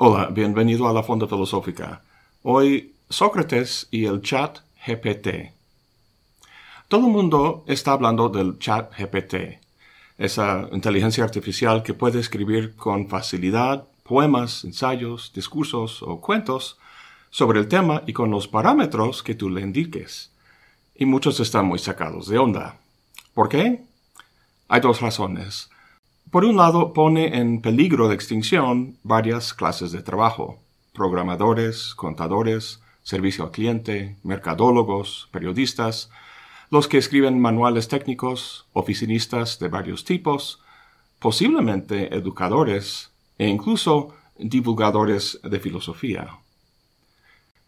Hola, bienvenido a la Fonda Filosófica. Hoy, Sócrates y el chat GPT. Todo el mundo está hablando del chat GPT, esa inteligencia artificial que puede escribir con facilidad poemas, ensayos, discursos o cuentos sobre el tema y con los parámetros que tú le indiques. Y muchos están muy sacados de onda. ¿Por qué? Hay dos razones. Por un lado, pone en peligro de extinción varias clases de trabajo, programadores, contadores, servicio al cliente, mercadólogos, periodistas, los que escriben manuales técnicos, oficinistas de varios tipos, posiblemente educadores e incluso divulgadores de filosofía.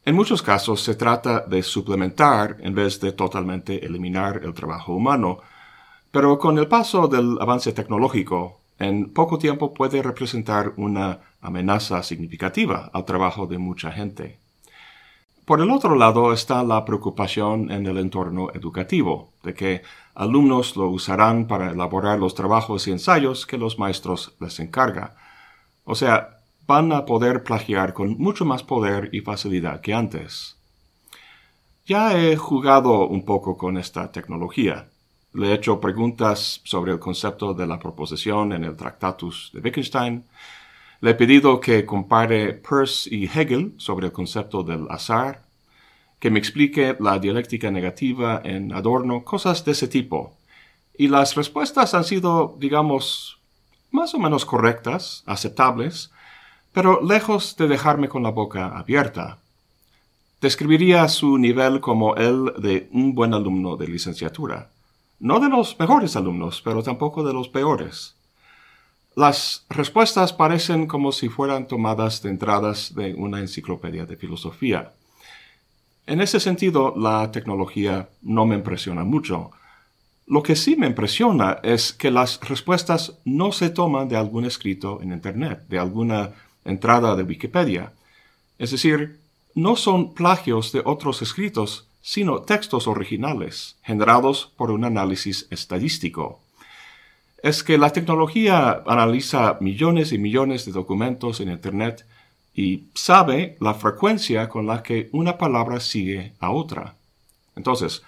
En muchos casos se trata de suplementar en vez de totalmente eliminar el trabajo humano, pero con el paso del avance tecnológico, en poco tiempo puede representar una amenaza significativa al trabajo de mucha gente. Por el otro lado está la preocupación en el entorno educativo, de que alumnos lo usarán para elaborar los trabajos y ensayos que los maestros les encarga. O sea, van a poder plagiar con mucho más poder y facilidad que antes. Ya he jugado un poco con esta tecnología. Le he hecho preguntas sobre el concepto de la proposición en el Tractatus de Wittgenstein. Le he pedido que compare Peirce y Hegel sobre el concepto del azar, que me explique la dialéctica negativa en Adorno, cosas de ese tipo. Y las respuestas han sido, digamos, más o menos correctas, aceptables, pero lejos de dejarme con la boca abierta. Describiría su nivel como el de un buen alumno de licenciatura no de los mejores alumnos, pero tampoco de los peores. Las respuestas parecen como si fueran tomadas de entradas de una enciclopedia de filosofía. En ese sentido, la tecnología no me impresiona mucho. Lo que sí me impresiona es que las respuestas no se toman de algún escrito en Internet, de alguna entrada de Wikipedia. Es decir, no son plagios de otros escritos, sino textos originales, generados por un análisis estadístico. Es que la tecnología analiza millones y millones de documentos en Internet y sabe la frecuencia con la que una palabra sigue a otra. Entonces,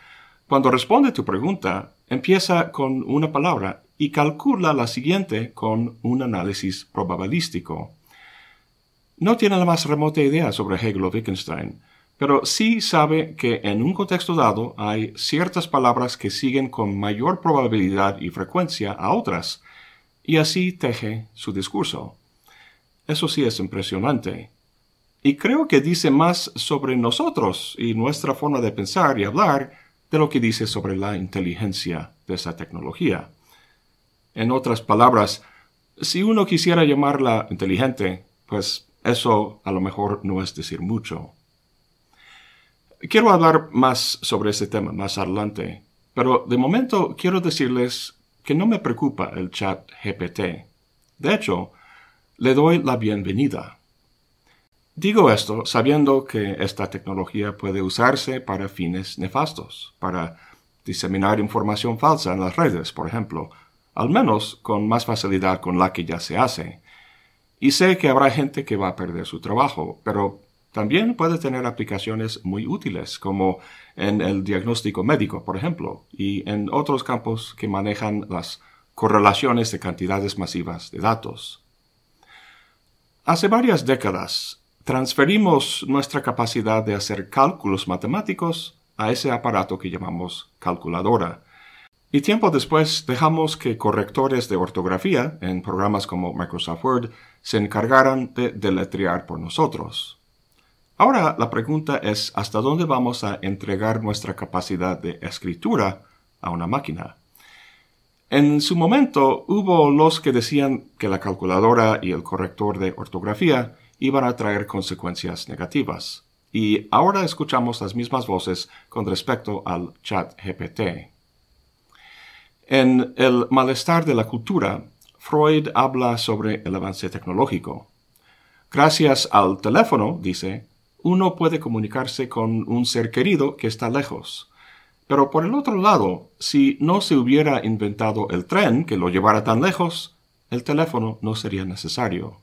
cuando responde tu pregunta, empieza con una palabra y calcula la siguiente con un análisis probabilístico. No tiene la más remota idea sobre Hegel o Wittgenstein, pero sí sabe que en un contexto dado hay ciertas palabras que siguen con mayor probabilidad y frecuencia a otras, y así teje su discurso. Eso sí es impresionante. Y creo que dice más sobre nosotros y nuestra forma de pensar y hablar de lo que dice sobre la inteligencia de esa tecnología. En otras palabras, si uno quisiera llamarla inteligente, pues eso a lo mejor no es decir mucho. Quiero hablar más sobre ese tema más adelante, pero de momento quiero decirles que no me preocupa el chat GPT. De hecho, le doy la bienvenida. Digo esto sabiendo que esta tecnología puede usarse para fines nefastos, para diseminar información falsa en las redes, por ejemplo, al menos con más facilidad con la que ya se hace. Y sé que habrá gente que va a perder su trabajo, pero también puede tener aplicaciones muy útiles, como en el diagnóstico médico, por ejemplo, y en otros campos que manejan las correlaciones de cantidades masivas de datos. Hace varias décadas transferimos nuestra capacidad de hacer cálculos matemáticos a ese aparato que llamamos calculadora. Y tiempo después dejamos que correctores de ortografía en programas como Microsoft Word se encargaran de deletrear por nosotros. Ahora la pregunta es hasta dónde vamos a entregar nuestra capacidad de escritura a una máquina. En su momento hubo los que decían que la calculadora y el corrector de ortografía iban a traer consecuencias negativas. Y ahora escuchamos las mismas voces con respecto al chat GPT. En El malestar de la cultura, Freud habla sobre el avance tecnológico. Gracias al teléfono, dice, uno puede comunicarse con un ser querido que está lejos. Pero por el otro lado, si no se hubiera inventado el tren que lo llevara tan lejos, el teléfono no sería necesario.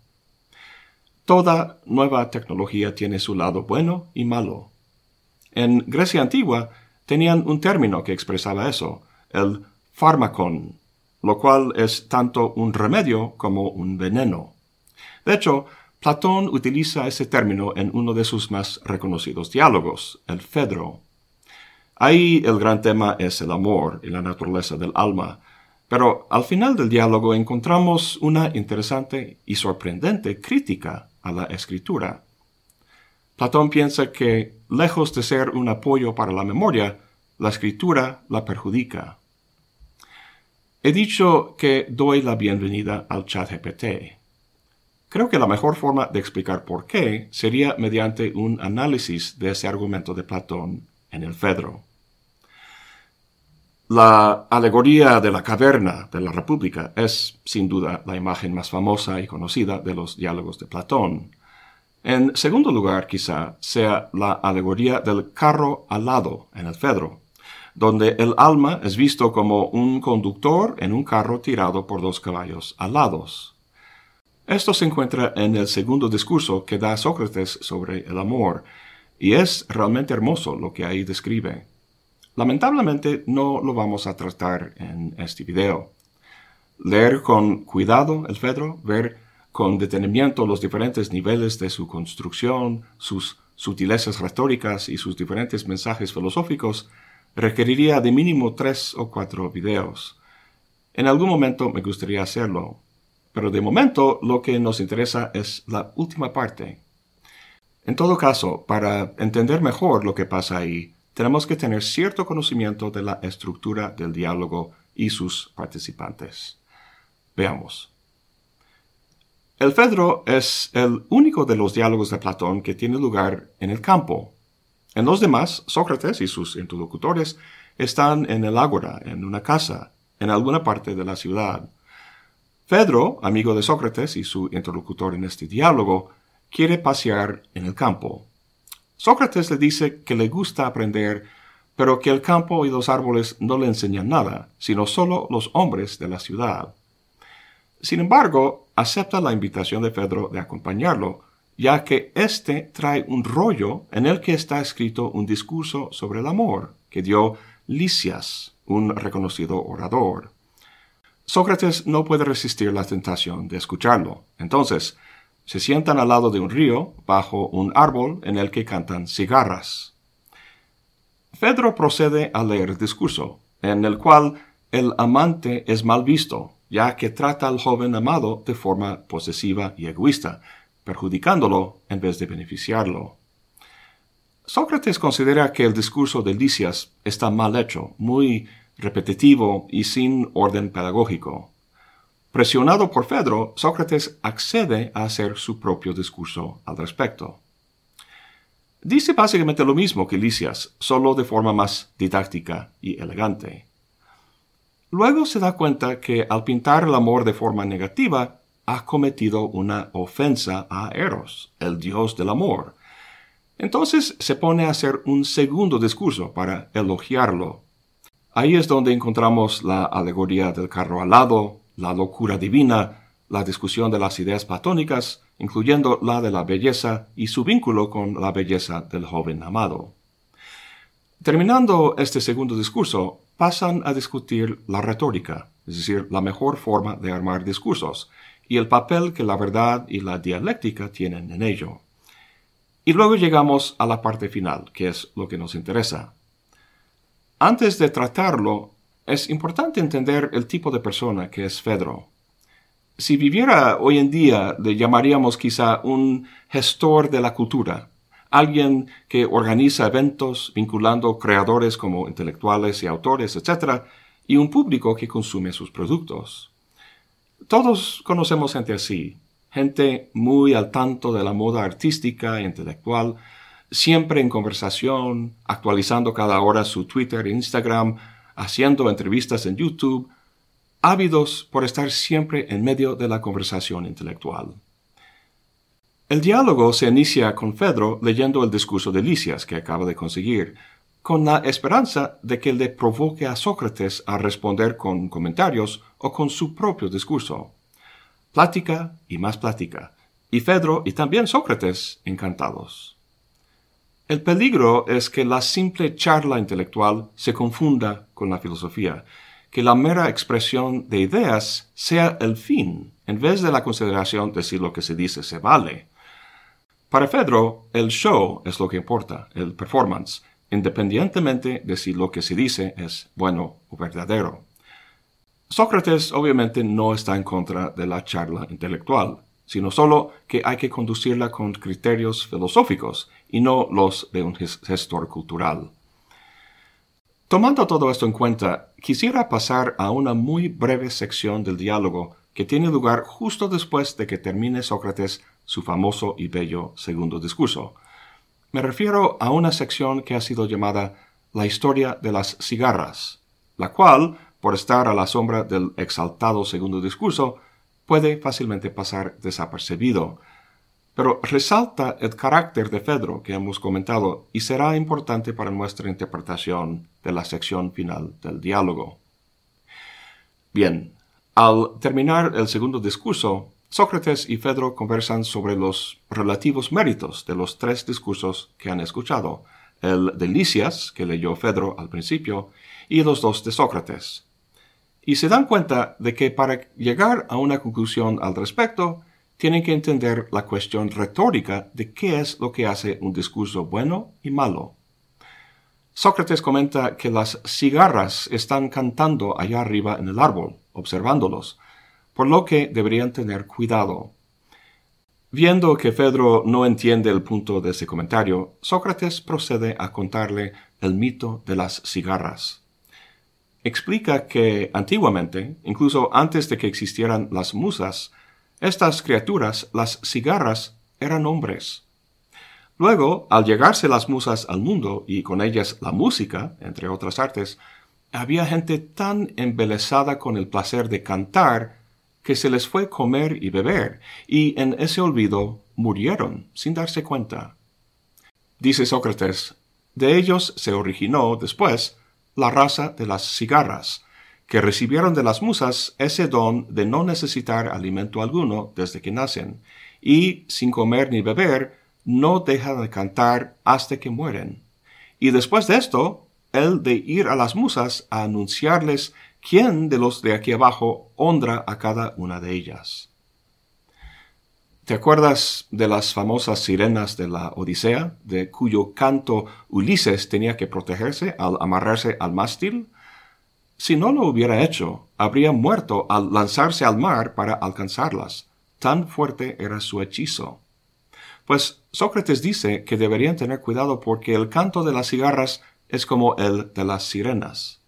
Toda nueva tecnología tiene su lado bueno y malo. En Grecia antigua tenían un término que expresaba eso, el fármacon, lo cual es tanto un remedio como un veneno. De hecho, Platón utiliza ese término en uno de sus más reconocidos diálogos, el Fedro. Ahí el gran tema es el amor y la naturaleza del alma, pero al final del diálogo encontramos una interesante y sorprendente crítica a la escritura. Platón piensa que, lejos de ser un apoyo para la memoria, la escritura la perjudica. He dicho que doy la bienvenida al chat GPT. Creo que la mejor forma de explicar por qué sería mediante un análisis de ese argumento de Platón en el Fedro. La alegoría de la caverna de la República es, sin duda, la imagen más famosa y conocida de los diálogos de Platón. En segundo lugar, quizá, sea la alegoría del carro alado en el Fedro, donde el alma es visto como un conductor en un carro tirado por dos caballos alados. Esto se encuentra en el segundo discurso que da Sócrates sobre el amor, y es realmente hermoso lo que ahí describe. Lamentablemente no lo vamos a tratar en este video. Leer con cuidado el Fedro, ver con detenimiento los diferentes niveles de su construcción, sus sutilezas retóricas y sus diferentes mensajes filosóficos, requeriría de mínimo tres o cuatro videos. En algún momento me gustaría hacerlo, pero de momento lo que nos interesa es la última parte. En todo caso, para entender mejor lo que pasa ahí, tenemos que tener cierto conocimiento de la estructura del diálogo y sus participantes. Veamos. El Fedro es el único de los diálogos de Platón que tiene lugar en el campo. En los demás, Sócrates y sus interlocutores están en el ágora, en una casa, en alguna parte de la ciudad. Fedro, amigo de Sócrates y su interlocutor en este diálogo, quiere pasear en el campo. Sócrates le dice que le gusta aprender, pero que el campo y los árboles no le enseñan nada, sino solo los hombres de la ciudad. Sin embargo, acepta la invitación de Fedro de acompañarlo, ya que éste trae un rollo en el que está escrito un discurso sobre el amor que dio Lisias, un reconocido orador. Sócrates no puede resistir la tentación de escucharlo. Entonces, se sientan al lado de un río, bajo un árbol en el que cantan cigarras. Fedro procede a leer el discurso, en el cual el amante es mal visto, ya que trata al joven amado de forma posesiva y egoísta, perjudicándolo en vez de beneficiarlo. Sócrates considera que el discurso de Lisias está mal hecho, muy repetitivo y sin orden pedagógico. Presionado por Fedro, Sócrates accede a hacer su propio discurso al respecto. Dice básicamente lo mismo que Lisias, solo de forma más didáctica y elegante. Luego se da cuenta que al pintar el amor de forma negativa, ha cometido una ofensa a Eros, el dios del amor. Entonces se pone a hacer un segundo discurso para elogiarlo Ahí es donde encontramos la alegoría del carro alado, la locura divina, la discusión de las ideas platónicas, incluyendo la de la belleza y su vínculo con la belleza del joven amado. Terminando este segundo discurso, pasan a discutir la retórica, es decir, la mejor forma de armar discursos, y el papel que la verdad y la dialéctica tienen en ello. Y luego llegamos a la parte final, que es lo que nos interesa, antes de tratarlo, es importante entender el tipo de persona que es Fedro. Si viviera hoy en día, le llamaríamos quizá un gestor de la cultura, alguien que organiza eventos vinculando creadores como intelectuales y autores, etc., y un público que consume sus productos. Todos conocemos gente así, gente muy al tanto de la moda artística e intelectual, siempre en conversación, actualizando cada hora su Twitter e Instagram, haciendo entrevistas en YouTube, ávidos por estar siempre en medio de la conversación intelectual. El diálogo se inicia con Fedro leyendo el discurso de Lisias que acaba de conseguir, con la esperanza de que le provoque a Sócrates a responder con comentarios o con su propio discurso. Plática y más plática, y Fedro y también Sócrates encantados. El peligro es que la simple charla intelectual se confunda con la filosofía, que la mera expresión de ideas sea el fin, en vez de la consideración de si lo que se dice se vale. Para Fedro, el show es lo que importa, el performance, independientemente de si lo que se dice es bueno o verdadero. Sócrates obviamente no está en contra de la charla intelectual, sino solo que hay que conducirla con criterios filosóficos y no los de un gestor cultural. Tomando todo esto en cuenta, quisiera pasar a una muy breve sección del diálogo que tiene lugar justo después de que termine Sócrates su famoso y bello segundo discurso. Me refiero a una sección que ha sido llamada La historia de las cigarras, la cual, por estar a la sombra del exaltado segundo discurso, puede fácilmente pasar desapercibido. Pero resalta el carácter de Fedro que hemos comentado y será importante para nuestra interpretación de la sección final del diálogo. Bien, al terminar el segundo discurso, Sócrates y Fedro conversan sobre los relativos méritos de los tres discursos que han escuchado, el de Licias, que leyó Fedro al principio, y los dos de Sócrates. Y se dan cuenta de que para llegar a una conclusión al respecto, tienen que entender la cuestión retórica de qué es lo que hace un discurso bueno y malo. Sócrates comenta que las cigarras están cantando allá arriba en el árbol, observándolos, por lo que deberían tener cuidado. Viendo que Fedro no entiende el punto de ese comentario, Sócrates procede a contarle el mito de las cigarras. Explica que antiguamente, incluso antes de que existieran las musas, estas criaturas, las cigarras, eran hombres. Luego, al llegarse las musas al mundo y con ellas la música, entre otras artes, había gente tan embelesada con el placer de cantar que se les fue comer y beber, y en ese olvido murieron sin darse cuenta. Dice Sócrates, de ellos se originó después la raza de las cigarras, que recibieron de las musas ese don de no necesitar alimento alguno desde que nacen, y sin comer ni beber, no dejan de cantar hasta que mueren. Y después de esto, el de ir a las musas a anunciarles quién de los de aquí abajo honra a cada una de ellas. ¿Te acuerdas de las famosas sirenas de la Odisea, de cuyo canto Ulises tenía que protegerse al amarrarse al mástil? Si no lo hubiera hecho, habría muerto al lanzarse al mar para alcanzarlas. Tan fuerte era su hechizo. Pues Sócrates dice que deberían tener cuidado porque el canto de las cigarras es como el de las sirenas.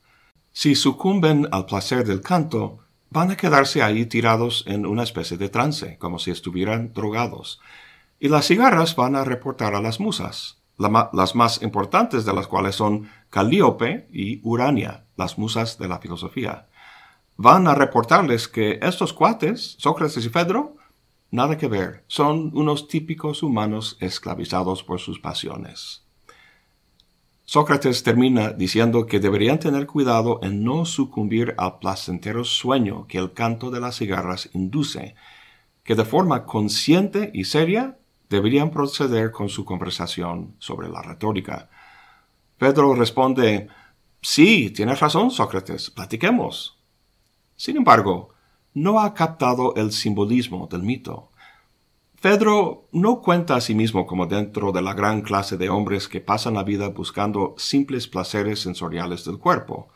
Si sucumben al placer del canto, van a quedarse ahí tirados en una especie de trance, como si estuvieran drogados. Y las cigarras van a reportar a las musas, las más importantes de las cuales son Calíope y Urania, las musas de la filosofía. Van a reportarles que estos cuates, Sócrates y Fedro, nada que ver, son unos típicos humanos esclavizados por sus pasiones. Sócrates termina diciendo que deberían tener cuidado en no sucumbir al placentero sueño que el canto de las cigarras induce, que de forma consciente y seria deberían proceder con su conversación sobre la retórica. Pedro responde, Sí, tienes razón, Sócrates, platiquemos. Sin embargo, no ha captado el simbolismo del mito. Pedro no cuenta a sí mismo como dentro de la gran clase de hombres que pasan la vida buscando simples placeres sensoriales del cuerpo.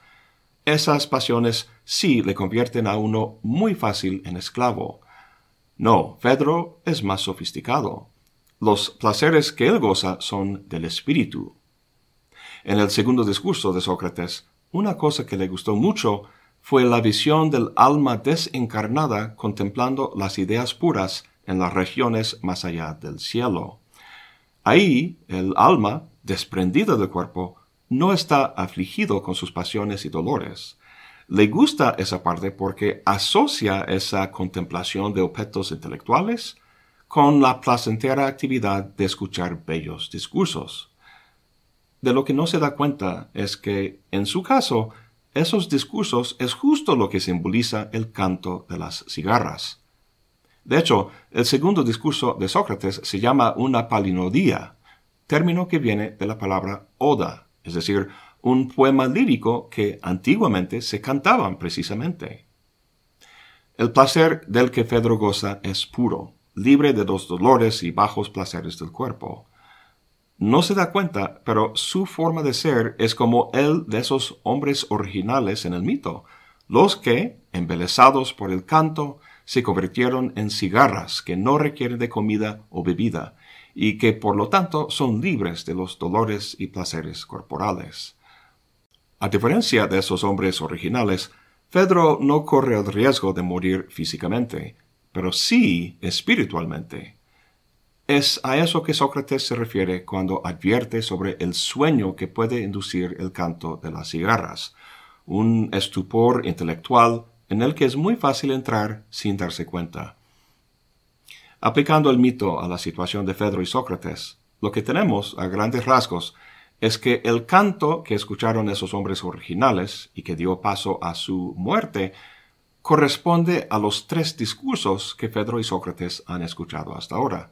Esas pasiones sí le convierten a uno muy fácil en esclavo. No, Pedro es más sofisticado. Los placeres que él goza son del espíritu. En el segundo discurso de Sócrates, una cosa que le gustó mucho fue la visión del alma desencarnada contemplando las ideas puras en las regiones más allá del cielo. Ahí el alma, desprendida del cuerpo, no está afligido con sus pasiones y dolores. Le gusta esa parte porque asocia esa contemplación de objetos intelectuales con la placentera actividad de escuchar bellos discursos. De lo que no se da cuenta es que, en su caso, esos discursos es justo lo que simboliza el canto de las cigarras. De hecho, el segundo discurso de Sócrates se llama una palinodía, término que viene de la palabra oda, es decir, un poema lírico que antiguamente se cantaban precisamente. El placer del que Fedro goza es puro, libre de los dolores y bajos placeres del cuerpo. No se da cuenta, pero su forma de ser es como el de esos hombres originales en el mito, los que, embelesados por el canto, se convirtieron en cigarras que no requieren de comida o bebida, y que por lo tanto son libres de los dolores y placeres corporales. A diferencia de esos hombres originales, Fedro no corre el riesgo de morir físicamente, pero sí espiritualmente. Es a eso que Sócrates se refiere cuando advierte sobre el sueño que puede inducir el canto de las cigarras, un estupor intelectual en el que es muy fácil entrar sin darse cuenta. Aplicando el mito a la situación de Fedro y Sócrates, lo que tenemos, a grandes rasgos, es que el canto que escucharon esos hombres originales y que dio paso a su muerte corresponde a los tres discursos que Pedro y Sócrates han escuchado hasta ahora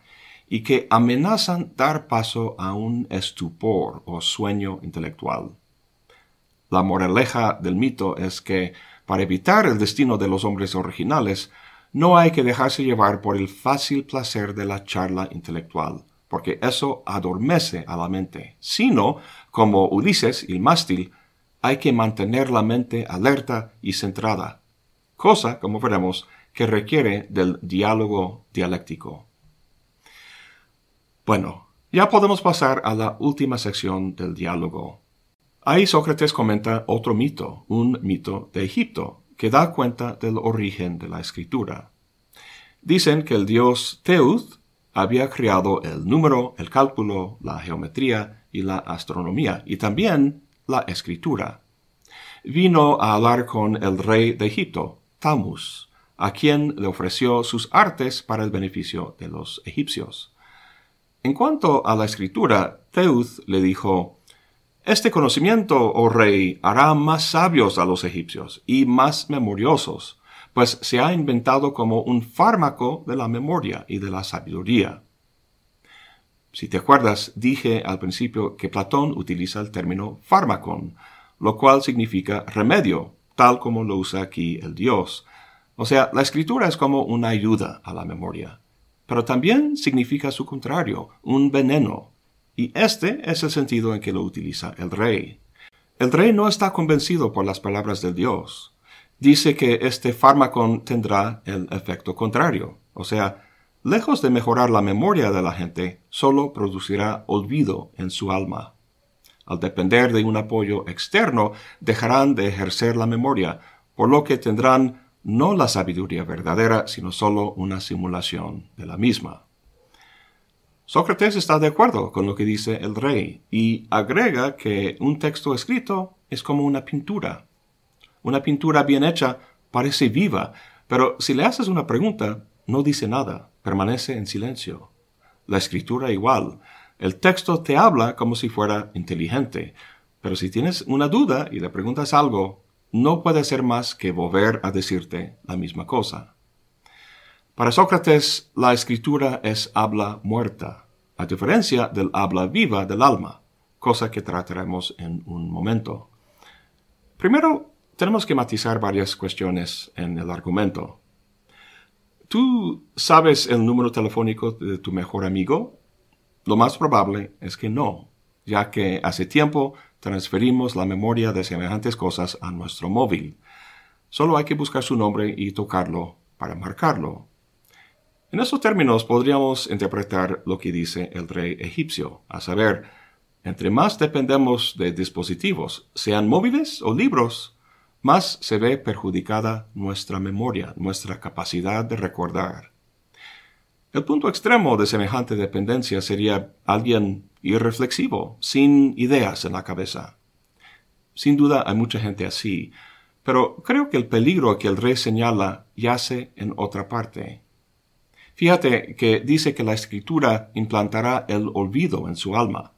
y que amenazan dar paso a un estupor o sueño intelectual. La moraleja del mito es que, para evitar el destino de los hombres originales, no hay que dejarse llevar por el fácil placer de la charla intelectual, porque eso adormece a la mente, sino, como Ulises y el mástil, hay que mantener la mente alerta y centrada, cosa, como veremos, que requiere del diálogo dialéctico. Bueno, ya podemos pasar a la última sección del diálogo. Ahí Sócrates comenta otro mito, un mito de Egipto, que da cuenta del origen de la escritura. Dicen que el dios Teuth había creado el número, el cálculo, la geometría y la astronomía, y también la escritura. Vino a hablar con el rey de Egipto, A quien le ofreció sus artes para el beneficio de los egipcios. En cuanto a la escritura, Teuth le dijo, Este conocimiento, oh rey, hará más sabios a los egipcios y más memoriosos, pues se ha inventado como un fármaco de la memoria y de la sabiduría. Si te acuerdas, dije al principio que Platón utiliza el término fármacon, lo cual significa remedio, tal como lo usa aquí el dios. O sea, la escritura es como una ayuda a la memoria, pero también significa su contrario, un veneno, y este es el sentido en que lo utiliza el rey. El rey no está convencido por las palabras del dios, dice que este fármaco tendrá el efecto contrario. O sea, lejos de mejorar la memoria de la gente, solo producirá olvido en su alma. Al depender de un apoyo externo, dejarán de ejercer la memoria, por lo que tendrán no la sabiduría verdadera, sino solo una simulación de la misma. Sócrates está de acuerdo con lo que dice el rey y agrega que un texto escrito es como una pintura. Una pintura bien hecha parece viva, pero si le haces una pregunta, no dice nada, permanece en silencio. La escritura igual. El texto te habla como si fuera inteligente, pero si tienes una duda y le preguntas algo, no puede ser más que volver a decirte la misma cosa. Para Sócrates, la escritura es habla muerta, a diferencia del habla viva del alma, cosa que trataremos en un momento. Primero, tenemos que matizar varias cuestiones en el argumento. ¿Tú sabes el número telefónico de tu mejor amigo? Lo más probable es que no, ya que hace tiempo transferimos la memoria de semejantes cosas a nuestro móvil. Solo hay que buscar su nombre y tocarlo para marcarlo. En estos términos podríamos interpretar lo que dice el rey egipcio, a saber, entre más dependemos de dispositivos, sean móviles o libros, más se ve perjudicada nuestra memoria, nuestra capacidad de recordar. El punto extremo de semejante dependencia sería alguien irreflexivo, sin ideas en la cabeza. Sin duda hay mucha gente así, pero creo que el peligro que el rey señala yace en otra parte. Fíjate que dice que la escritura implantará el olvido en su alma,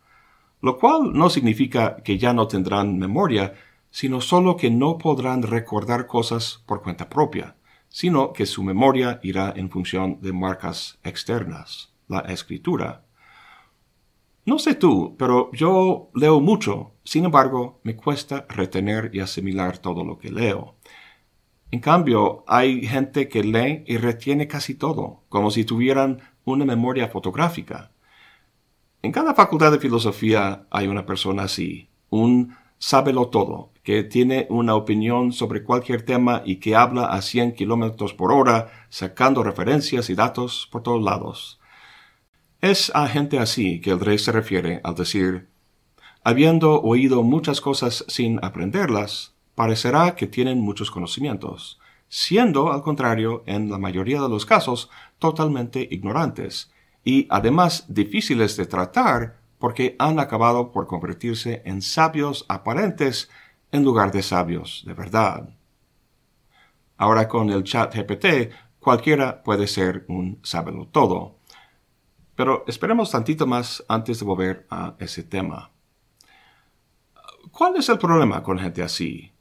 lo cual no significa que ya no tendrán memoria, sino solo que no podrán recordar cosas por cuenta propia, sino que su memoria irá en función de marcas externas, la escritura. No sé tú, pero yo leo mucho, sin embargo, me cuesta retener y asimilar todo lo que leo. En cambio, hay gente que lee y retiene casi todo, como si tuvieran una memoria fotográfica. En cada facultad de filosofía hay una persona así, un sábelo todo, que tiene una opinión sobre cualquier tema y que habla a 100 kilómetros por hora, sacando referencias y datos por todos lados. Es a gente así que el rey se refiere al decir, habiendo oído muchas cosas sin aprenderlas, parecerá que tienen muchos conocimientos, siendo, al contrario, en la mayoría de los casos, totalmente ignorantes, y además difíciles de tratar porque han acabado por convertirse en sabios aparentes en lugar de sabios de verdad. Ahora con el chat GPT, cualquiera puede ser un sábelo todo. Pero esperemos tantito más antes de volver a ese tema. ¿Cuál es el problema con gente así?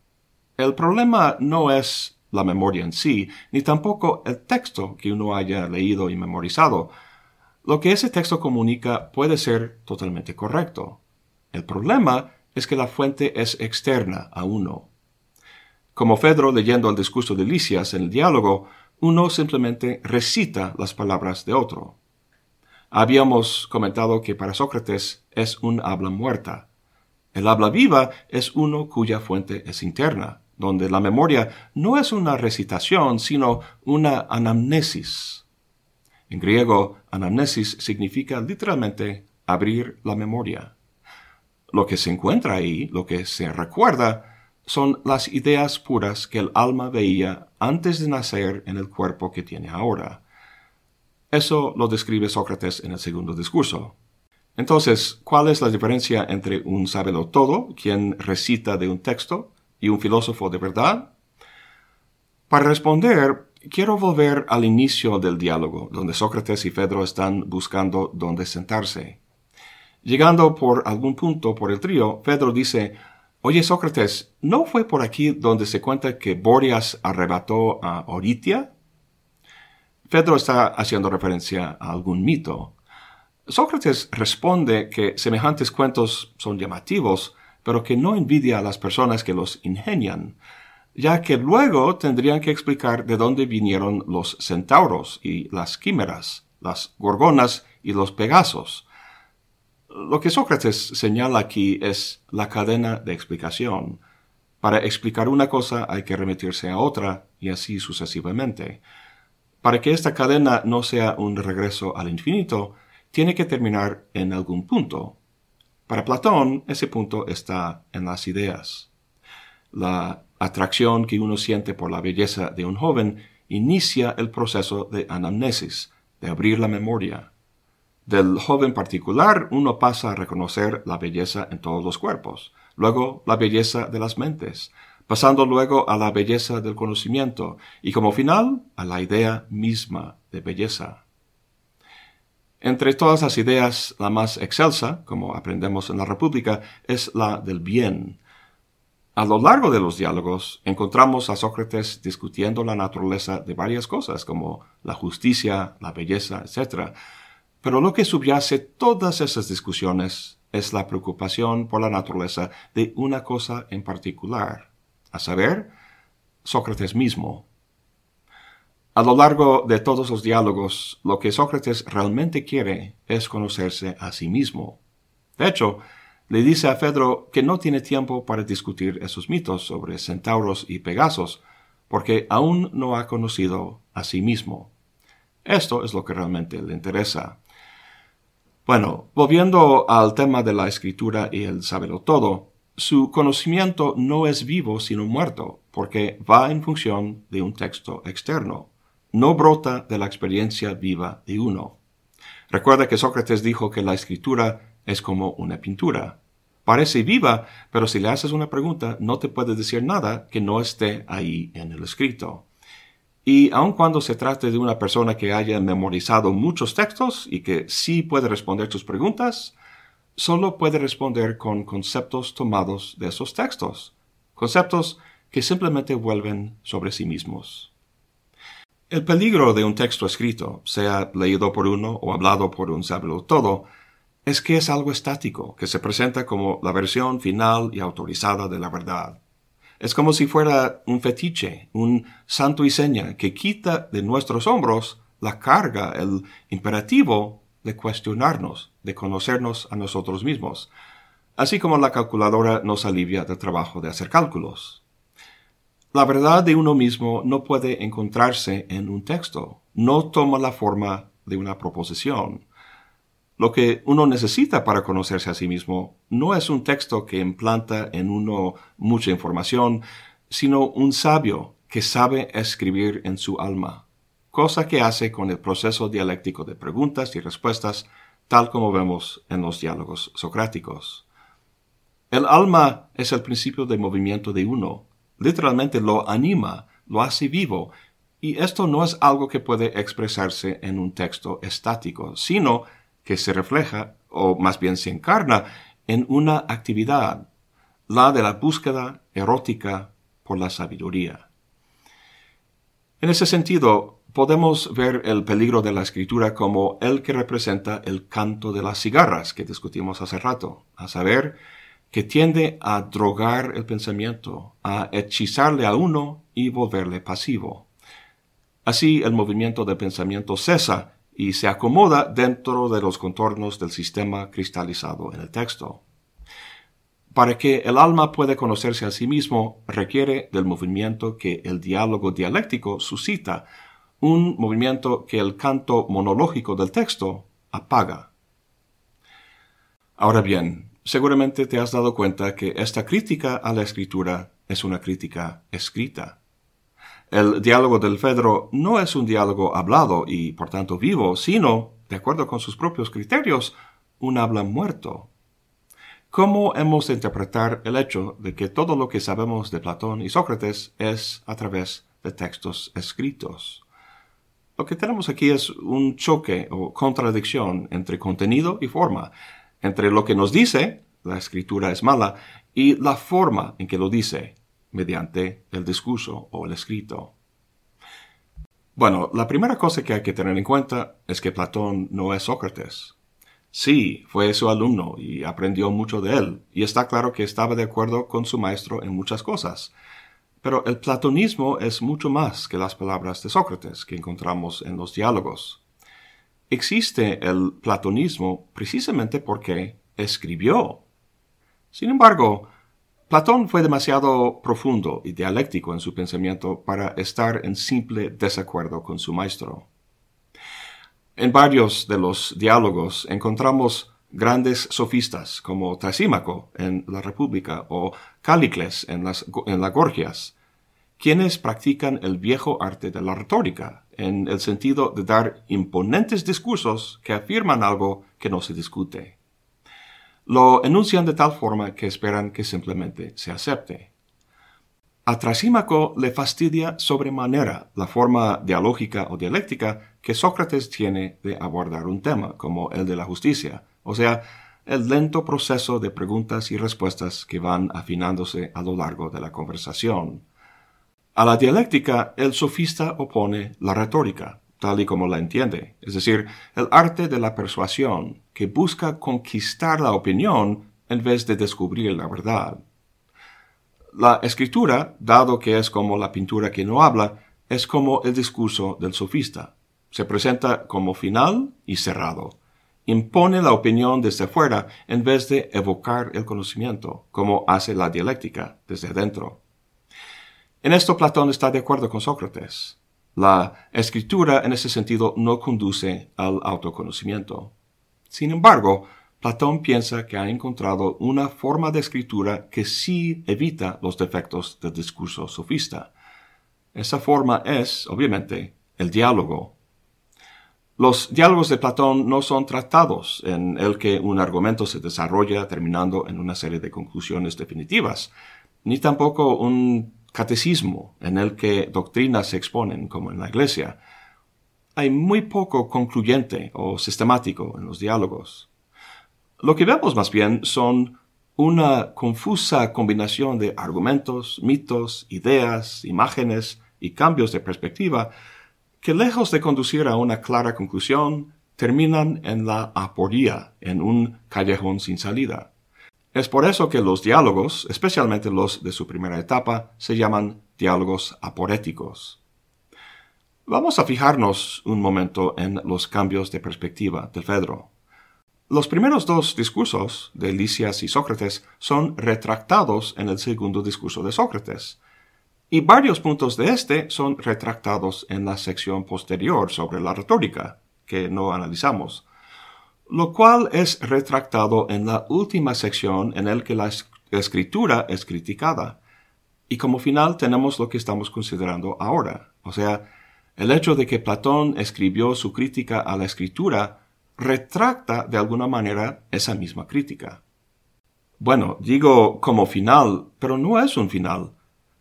El problema no es la memoria en sí, ni tampoco el texto que uno haya leído y memorizado. Lo que ese texto comunica puede ser totalmente correcto. El problema es que la fuente es externa a uno. Como Fedro leyendo el discurso de Licias en el diálogo, uno simplemente recita las palabras de otro. Habíamos comentado que para Sócrates es un habla muerta. El habla viva es uno cuya fuente es interna, donde la memoria no es una recitación, sino una anamnesis. En griego, anamnesis significa literalmente abrir la memoria. Lo que se encuentra ahí, lo que se recuerda, son las ideas puras que el alma veía antes de nacer en el cuerpo que tiene ahora. Eso lo describe Sócrates en el segundo discurso. Entonces, ¿cuál es la diferencia entre un sábelo todo, quien recita de un texto, y un filósofo de verdad? Para responder, quiero volver al inicio del diálogo, donde Sócrates y Fedro están buscando dónde sentarse. Llegando por algún punto por el trío, Fedro dice, Oye Sócrates, ¿no fue por aquí donde se cuenta que Borias arrebató a Oritia? Pedro está haciendo referencia a algún mito. Sócrates responde que semejantes cuentos son llamativos, pero que no envidia a las personas que los ingenian, ya que luego tendrían que explicar de dónde vinieron los centauros y las químeras, las gorgonas y los pegasos. Lo que Sócrates señala aquí es la cadena de explicación. Para explicar una cosa hay que remitirse a otra y así sucesivamente. Para que esta cadena no sea un regreso al infinito, tiene que terminar en algún punto. Para Platón, ese punto está en las ideas. La atracción que uno siente por la belleza de un joven inicia el proceso de anamnesis, de abrir la memoria. Del joven particular uno pasa a reconocer la belleza en todos los cuerpos, luego la belleza de las mentes, pasando luego a la belleza del conocimiento y como final a la idea misma de belleza. Entre todas las ideas, la más excelsa, como aprendemos en la República, es la del bien. A lo largo de los diálogos encontramos a Sócrates discutiendo la naturaleza de varias cosas, como la justicia, la belleza, etc. Pero lo que subyace todas esas discusiones es la preocupación por la naturaleza de una cosa en particular, a saber, Sócrates mismo. A lo largo de todos los diálogos, lo que Sócrates realmente quiere es conocerse a sí mismo. De hecho, le dice a Fedro que no tiene tiempo para discutir esos mitos sobre centauros y pegasos, porque aún no ha conocido a sí mismo. Esto es lo que realmente le interesa. Bueno, volviendo al tema de la escritura y el saberlo todo, su conocimiento no es vivo sino muerto, porque va en función de un texto externo. No brota de la experiencia viva de uno. Recuerda que Sócrates dijo que la escritura es como una pintura. Parece viva, pero si le haces una pregunta no te puede decir nada que no esté ahí en el escrito. Y aun cuando se trate de una persona que haya memorizado muchos textos y que sí puede responder tus preguntas, solo puede responder con conceptos tomados de esos textos, conceptos que simplemente vuelven sobre sí mismos. El peligro de un texto escrito, sea leído por uno o hablado por un todo, es que es algo estático, que se presenta como la versión final y autorizada de la verdad. Es como si fuera un fetiche, un santo y seña que quita de nuestros hombros la carga, el imperativo de cuestionarnos, de conocernos a nosotros mismos, así como la calculadora nos alivia del trabajo de hacer cálculos. La verdad de uno mismo no puede encontrarse en un texto, no toma la forma de una proposición. Lo que uno necesita para conocerse a sí mismo no es un texto que implanta en uno mucha información, sino un sabio que sabe escribir en su alma, cosa que hace con el proceso dialéctico de preguntas y respuestas, tal como vemos en los diálogos socráticos. El alma es el principio de movimiento de uno, literalmente lo anima, lo hace vivo, y esto no es algo que puede expresarse en un texto estático, sino que se refleja, o más bien se encarna, en una actividad, la de la búsqueda erótica por la sabiduría. En ese sentido, podemos ver el peligro de la escritura como el que representa el canto de las cigarras que discutimos hace rato, a saber, que tiende a drogar el pensamiento, a hechizarle a uno y volverle pasivo. Así el movimiento de pensamiento cesa y se acomoda dentro de los contornos del sistema cristalizado en el texto. Para que el alma pueda conocerse a sí mismo requiere del movimiento que el diálogo dialéctico suscita, un movimiento que el canto monológico del texto apaga. Ahora bien, seguramente te has dado cuenta que esta crítica a la escritura es una crítica escrita. El diálogo del Fedro no es un diálogo hablado y por tanto vivo, sino, de acuerdo con sus propios criterios, un habla muerto. ¿Cómo hemos de interpretar el hecho de que todo lo que sabemos de Platón y Sócrates es a través de textos escritos? Lo que tenemos aquí es un choque o contradicción entre contenido y forma, entre lo que nos dice, la escritura es mala, y la forma en que lo dice, mediante el discurso o el escrito. Bueno, la primera cosa que hay que tener en cuenta es que Platón no es Sócrates. Sí, fue su alumno y aprendió mucho de él, y está claro que estaba de acuerdo con su maestro en muchas cosas. Pero el platonismo es mucho más que las palabras de Sócrates que encontramos en los diálogos. Existe el platonismo precisamente porque escribió. Sin embargo, Platón fue demasiado profundo y dialéctico en su pensamiento para estar en simple desacuerdo con su maestro. En varios de los diálogos encontramos grandes sofistas como Trasímaco en la República o Calicles en las, en las Gorgias, quienes practican el viejo arte de la retórica, en el sentido de dar imponentes discursos que afirman algo que no se discute. Lo enuncian de tal forma que esperan que simplemente se acepte. A Trasímaco le fastidia sobremanera la forma dialógica o dialéctica que Sócrates tiene de abordar un tema, como el de la justicia, o sea, el lento proceso de preguntas y respuestas que van afinándose a lo largo de la conversación. A la dialéctica el sofista opone la retórica, tal y como la entiende, es decir, el arte de la persuasión, que busca conquistar la opinión en vez de descubrir la verdad. La escritura, dado que es como la pintura que no habla, es como el discurso del sofista. Se presenta como final y cerrado. Impone la opinión desde fuera en vez de evocar el conocimiento, como hace la dialéctica desde dentro. En esto Platón está de acuerdo con Sócrates. La escritura en ese sentido no conduce al autoconocimiento. Sin embargo, Platón piensa que ha encontrado una forma de escritura que sí evita los defectos del discurso sofista. Esa forma es, obviamente, el diálogo. Los diálogos de Platón no son tratados en el que un argumento se desarrolla terminando en una serie de conclusiones definitivas, ni tampoco un catecismo en el que doctrinas se exponen, como en la iglesia. Hay muy poco concluyente o sistemático en los diálogos. Lo que vemos más bien son una confusa combinación de argumentos, mitos, ideas, imágenes y cambios de perspectiva que lejos de conducir a una clara conclusión, terminan en la aporía, en un callejón sin salida. Es por eso que los diálogos, especialmente los de su primera etapa, se llaman diálogos aporéticos. Vamos a fijarnos un momento en los cambios de perspectiva de Fedro. Los primeros dos discursos de Lisias y Sócrates son retractados en el segundo discurso de Sócrates, y varios puntos de este son retractados en la sección posterior sobre la retórica, que no analizamos, lo cual es retractado en la última sección en el que la escritura es criticada. Y como final tenemos lo que estamos considerando ahora, o sea, el hecho de que Platón escribió su crítica a la escritura retracta de alguna manera esa misma crítica. Bueno, digo como final, pero no es un final.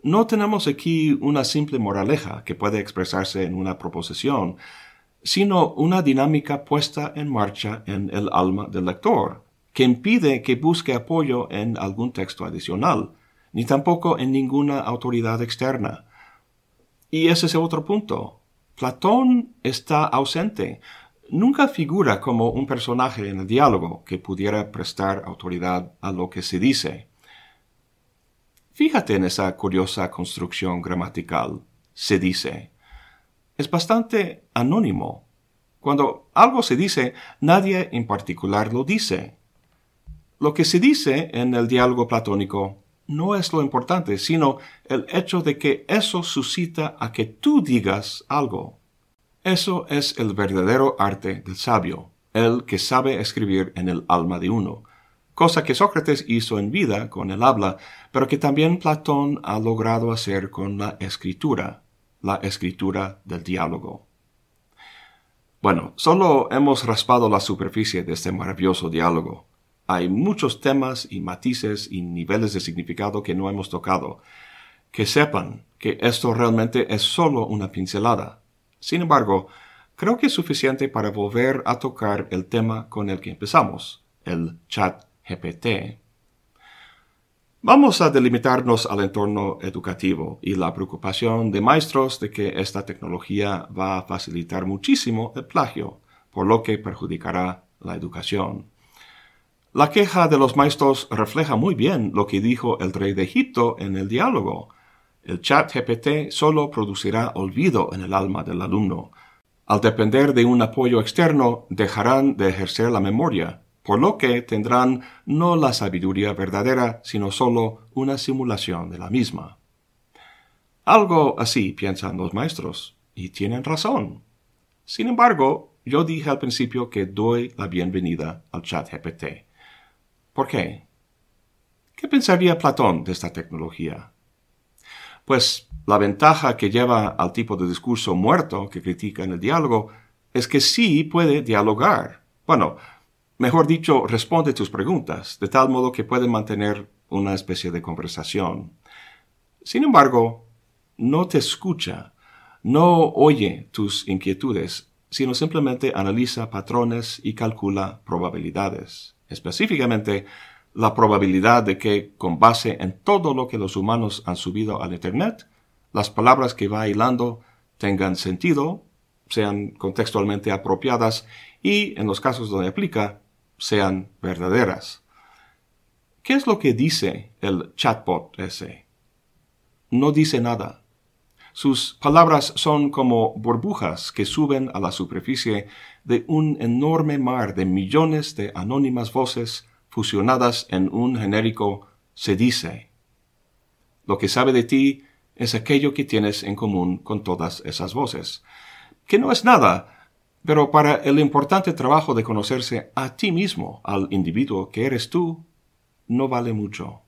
No tenemos aquí una simple moraleja que puede expresarse en una proposición, sino una dinámica puesta en marcha en el alma del lector, que impide que busque apoyo en algún texto adicional, ni tampoco en ninguna autoridad externa. Y ese es otro punto. Platón está ausente. Nunca figura como un personaje en el diálogo que pudiera prestar autoridad a lo que se dice. Fíjate en esa curiosa construcción gramatical. Se dice es bastante anónimo. Cuando algo se dice, nadie en particular lo dice. Lo que se dice en el diálogo platónico no es lo importante, sino el hecho de que eso suscita a que tú digas algo. Eso es el verdadero arte del sabio, el que sabe escribir en el alma de uno, cosa que Sócrates hizo en vida con el habla, pero que también Platón ha logrado hacer con la escritura la escritura del diálogo. Bueno, solo hemos raspado la superficie de este maravilloso diálogo. Hay muchos temas y matices y niveles de significado que no hemos tocado. Que sepan que esto realmente es solo una pincelada. Sin embargo, creo que es suficiente para volver a tocar el tema con el que empezamos, el chat GPT. Vamos a delimitarnos al entorno educativo y la preocupación de maestros de que esta tecnología va a facilitar muchísimo el plagio, por lo que perjudicará la educación. La queja de los maestros refleja muy bien lo que dijo el rey de Egipto en el diálogo. El chat GPT solo producirá olvido en el alma del alumno. Al depender de un apoyo externo, dejarán de ejercer la memoria por lo que tendrán no la sabiduría verdadera, sino solo una simulación de la misma. Algo así piensan los maestros, y tienen razón. Sin embargo, yo dije al principio que doy la bienvenida al chat GPT. ¿Por qué? ¿Qué pensaría Platón de esta tecnología? Pues la ventaja que lleva al tipo de discurso muerto que critica en el diálogo es que sí puede dialogar. Bueno, Mejor dicho, responde tus preguntas, de tal modo que puede mantener una especie de conversación. Sin embargo, no te escucha, no oye tus inquietudes, sino simplemente analiza patrones y calcula probabilidades. Específicamente, la probabilidad de que, con base en todo lo que los humanos han subido al Internet, las palabras que va hilando tengan sentido, sean contextualmente apropiadas y, en los casos donde aplica, sean verdaderas. ¿Qué es lo que dice el chatbot ese? No dice nada. Sus palabras son como burbujas que suben a la superficie de un enorme mar de millones de anónimas voces fusionadas en un genérico se dice. Lo que sabe de ti es aquello que tienes en común con todas esas voces, que no es nada, pero para el importante trabajo de conocerse a ti mismo, al individuo que eres tú, no vale mucho.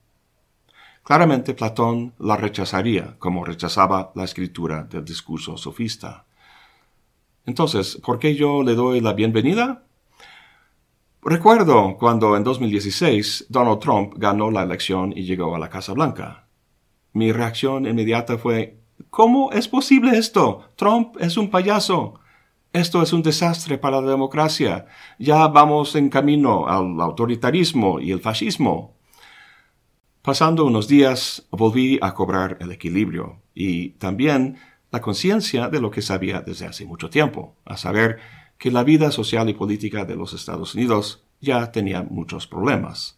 Claramente Platón la rechazaría como rechazaba la escritura del discurso sofista. Entonces, ¿por qué yo le doy la bienvenida? Recuerdo cuando en 2016 Donald Trump ganó la elección y llegó a la Casa Blanca. Mi reacción inmediata fue, ¿cómo es posible esto? Trump es un payaso. Esto es un desastre para la democracia. Ya vamos en camino al autoritarismo y el fascismo. Pasando unos días, volví a cobrar el equilibrio y también la conciencia de lo que sabía desde hace mucho tiempo, a saber que la vida social y política de los Estados Unidos ya tenía muchos problemas.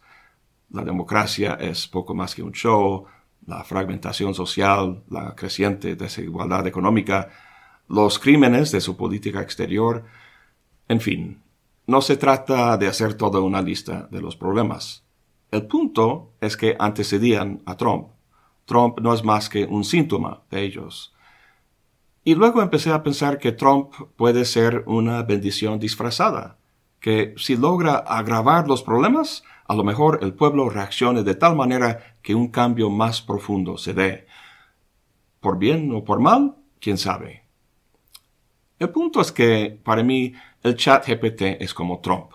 La democracia es poco más que un show, la fragmentación social, la creciente desigualdad económica, los crímenes de su política exterior, en fin, no se trata de hacer toda una lista de los problemas. El punto es que antecedían a Trump. Trump no es más que un síntoma de ellos. Y luego empecé a pensar que Trump puede ser una bendición disfrazada, que si logra agravar los problemas, a lo mejor el pueblo reaccione de tal manera que un cambio más profundo se dé. Por bien o por mal, quién sabe. El punto es que, para mí, el chat GPT es como Trump.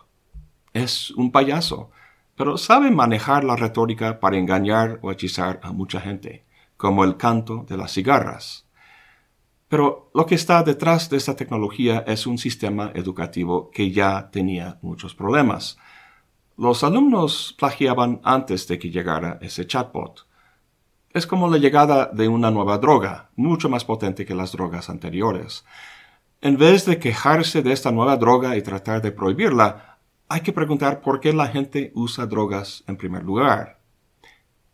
Es un payaso, pero sabe manejar la retórica para engañar o hechizar a mucha gente, como el canto de las cigarras. Pero lo que está detrás de esta tecnología es un sistema educativo que ya tenía muchos problemas. Los alumnos plagiaban antes de que llegara ese chatbot. Es como la llegada de una nueva droga, mucho más potente que las drogas anteriores. En vez de quejarse de esta nueva droga y tratar de prohibirla, hay que preguntar por qué la gente usa drogas en primer lugar.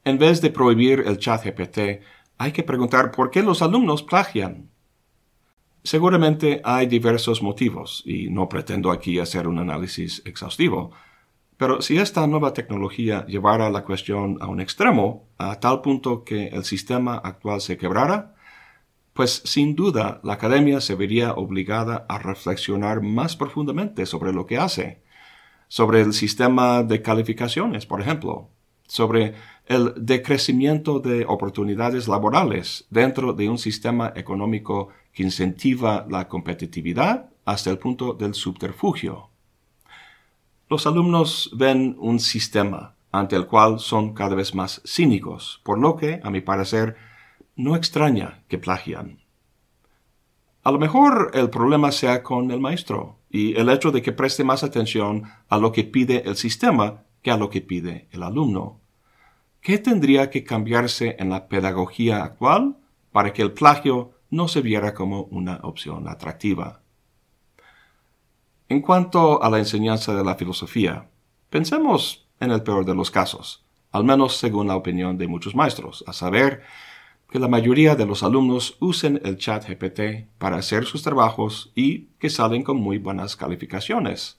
En vez de prohibir el chat GPT, hay que preguntar por qué los alumnos plagian. Seguramente hay diversos motivos, y no pretendo aquí hacer un análisis exhaustivo, pero si esta nueva tecnología llevara la cuestión a un extremo, a tal punto que el sistema actual se quebrara, pues sin duda la academia se vería obligada a reflexionar más profundamente sobre lo que hace, sobre el sistema de calificaciones, por ejemplo, sobre el decrecimiento de oportunidades laborales dentro de un sistema económico que incentiva la competitividad hasta el punto del subterfugio. Los alumnos ven un sistema ante el cual son cada vez más cínicos, por lo que, a mi parecer, no extraña que plagian. A lo mejor el problema sea con el maestro y el hecho de que preste más atención a lo que pide el sistema que a lo que pide el alumno. ¿Qué tendría que cambiarse en la pedagogía actual para que el plagio no se viera como una opción atractiva? En cuanto a la enseñanza de la filosofía, pensemos en el peor de los casos, al menos según la opinión de muchos maestros, a saber, que la mayoría de los alumnos usen el chat GPT para hacer sus trabajos y que salen con muy buenas calificaciones.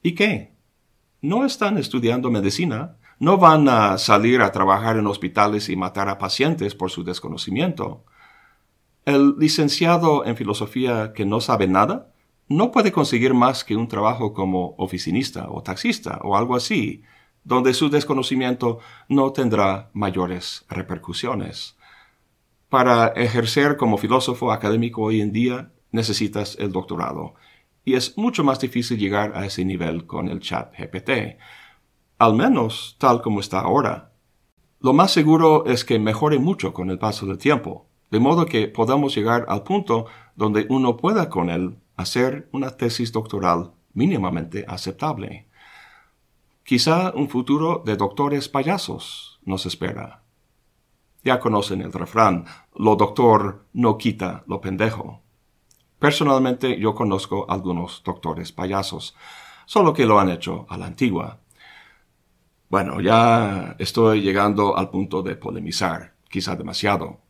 ¿Y qué? ¿No están estudiando medicina? No van a salir a trabajar en hospitales y matar a pacientes por su desconocimiento. El licenciado en filosofía que no sabe nada no puede conseguir más que un trabajo como oficinista o taxista o algo así, donde su desconocimiento no tendrá mayores repercusiones. Para ejercer como filósofo académico hoy en día necesitas el doctorado, y es mucho más difícil llegar a ese nivel con el chat GPT al menos tal como está ahora. Lo más seguro es que mejore mucho con el paso del tiempo, de modo que podamos llegar al punto donde uno pueda con él hacer una tesis doctoral mínimamente aceptable. Quizá un futuro de doctores payasos nos espera. Ya conocen el refrán, lo doctor no quita lo pendejo. Personalmente yo conozco algunos doctores payasos, solo que lo han hecho a la antigua. Bueno, ya estoy llegando al punto de polemizar, quizá demasiado.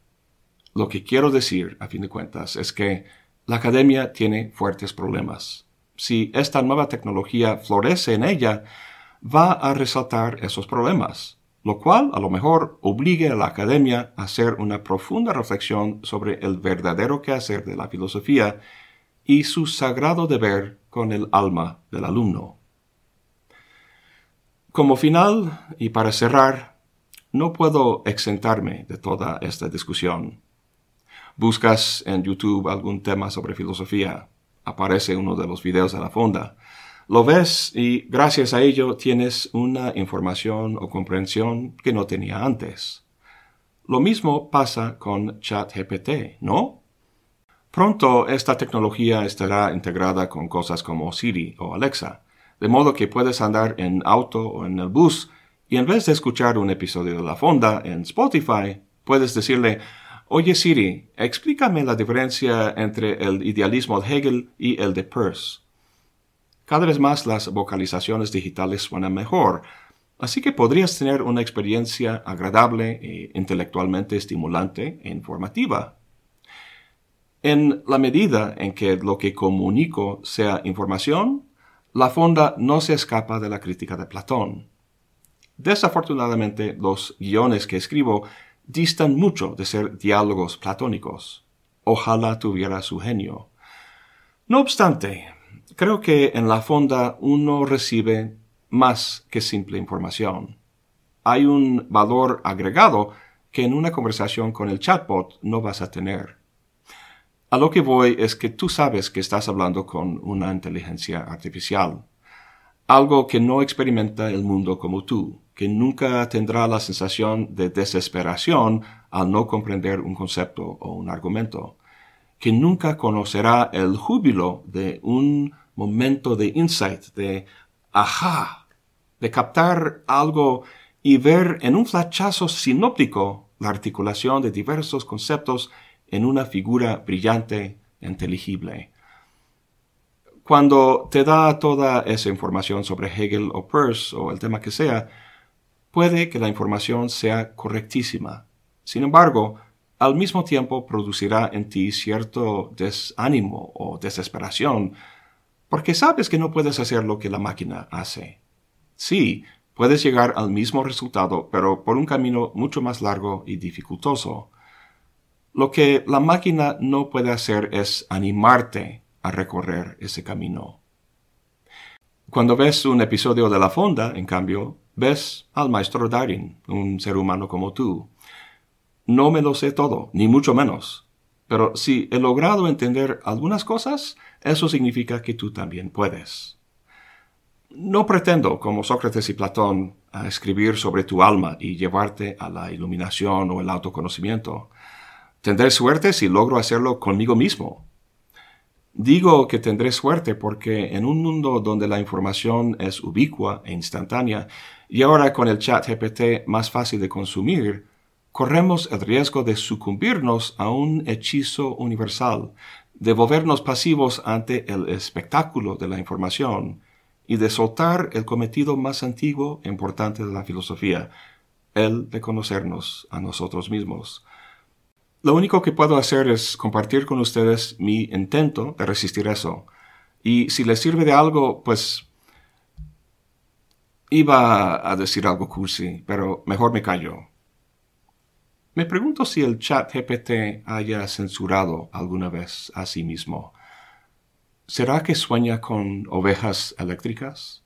Lo que quiero decir, a fin de cuentas, es que la academia tiene fuertes problemas. Si esta nueva tecnología florece en ella, va a resaltar esos problemas, lo cual a lo mejor obligue a la academia a hacer una profunda reflexión sobre el verdadero quehacer de la filosofía y su sagrado deber con el alma del alumno. Como final, y para cerrar, no puedo exentarme de toda esta discusión. Buscas en YouTube algún tema sobre filosofía, aparece uno de los videos de la fonda. Lo ves y gracias a ello tienes una información o comprensión que no tenía antes. Lo mismo pasa con ChatGPT, ¿no? Pronto esta tecnología estará integrada con cosas como Siri o Alexa de modo que puedes andar en auto o en el bus y en vez de escuchar un episodio de La Fonda en Spotify, puedes decirle, Oye Siri, explícame la diferencia entre el idealismo de Hegel y el de Peirce. Cada vez más las vocalizaciones digitales suenan mejor, así que podrías tener una experiencia agradable e intelectualmente estimulante e informativa. En la medida en que lo que comunico sea información, la fonda no se escapa de la crítica de Platón. Desafortunadamente, los guiones que escribo distan mucho de ser diálogos platónicos. Ojalá tuviera su genio. No obstante, creo que en la fonda uno recibe más que simple información. Hay un valor agregado que en una conversación con el chatbot no vas a tener. A lo que voy es que tú sabes que estás hablando con una inteligencia artificial, algo que no experimenta el mundo como tú, que nunca tendrá la sensación de desesperación al no comprender un concepto o un argumento, que nunca conocerá el júbilo de un momento de insight, de ajá, de captar algo y ver en un flachazo sinóptico la articulación de diversos conceptos en una figura brillante inteligible. Cuando te da toda esa información sobre Hegel o Peirce o el tema que sea, puede que la información sea correctísima. Sin embargo, al mismo tiempo producirá en ti cierto desánimo o desesperación, porque sabes que no puedes hacer lo que la máquina hace. Sí, puedes llegar al mismo resultado, pero por un camino mucho más largo y dificultoso. Lo que la máquina no puede hacer es animarte a recorrer ese camino. Cuando ves un episodio de La Fonda, en cambio, ves al maestro Darin, un ser humano como tú. No me lo sé todo, ni mucho menos. Pero si he logrado entender algunas cosas, eso significa que tú también puedes. No pretendo, como Sócrates y Platón, escribir sobre tu alma y llevarte a la iluminación o el autoconocimiento. Tendré suerte si logro hacerlo conmigo mismo. Digo que tendré suerte porque en un mundo donde la información es ubicua e instantánea, y ahora con el chat GPT más fácil de consumir, corremos el riesgo de sucumbirnos a un hechizo universal, de volvernos pasivos ante el espectáculo de la información y de soltar el cometido más antiguo e importante de la filosofía, el de conocernos a nosotros mismos. Lo único que puedo hacer es compartir con ustedes mi intento de resistir eso. Y si les sirve de algo, pues iba a decir algo cursi, pero mejor me callo. Me pregunto si el chat GPT haya censurado alguna vez a sí mismo. ¿Será que sueña con ovejas eléctricas?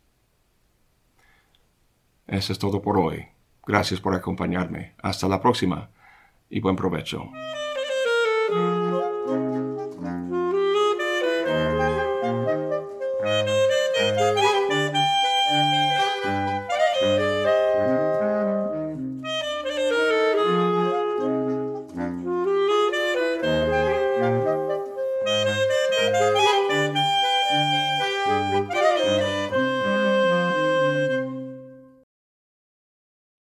Eso es todo por hoy. Gracias por acompañarme. Hasta la próxima y buen provecho.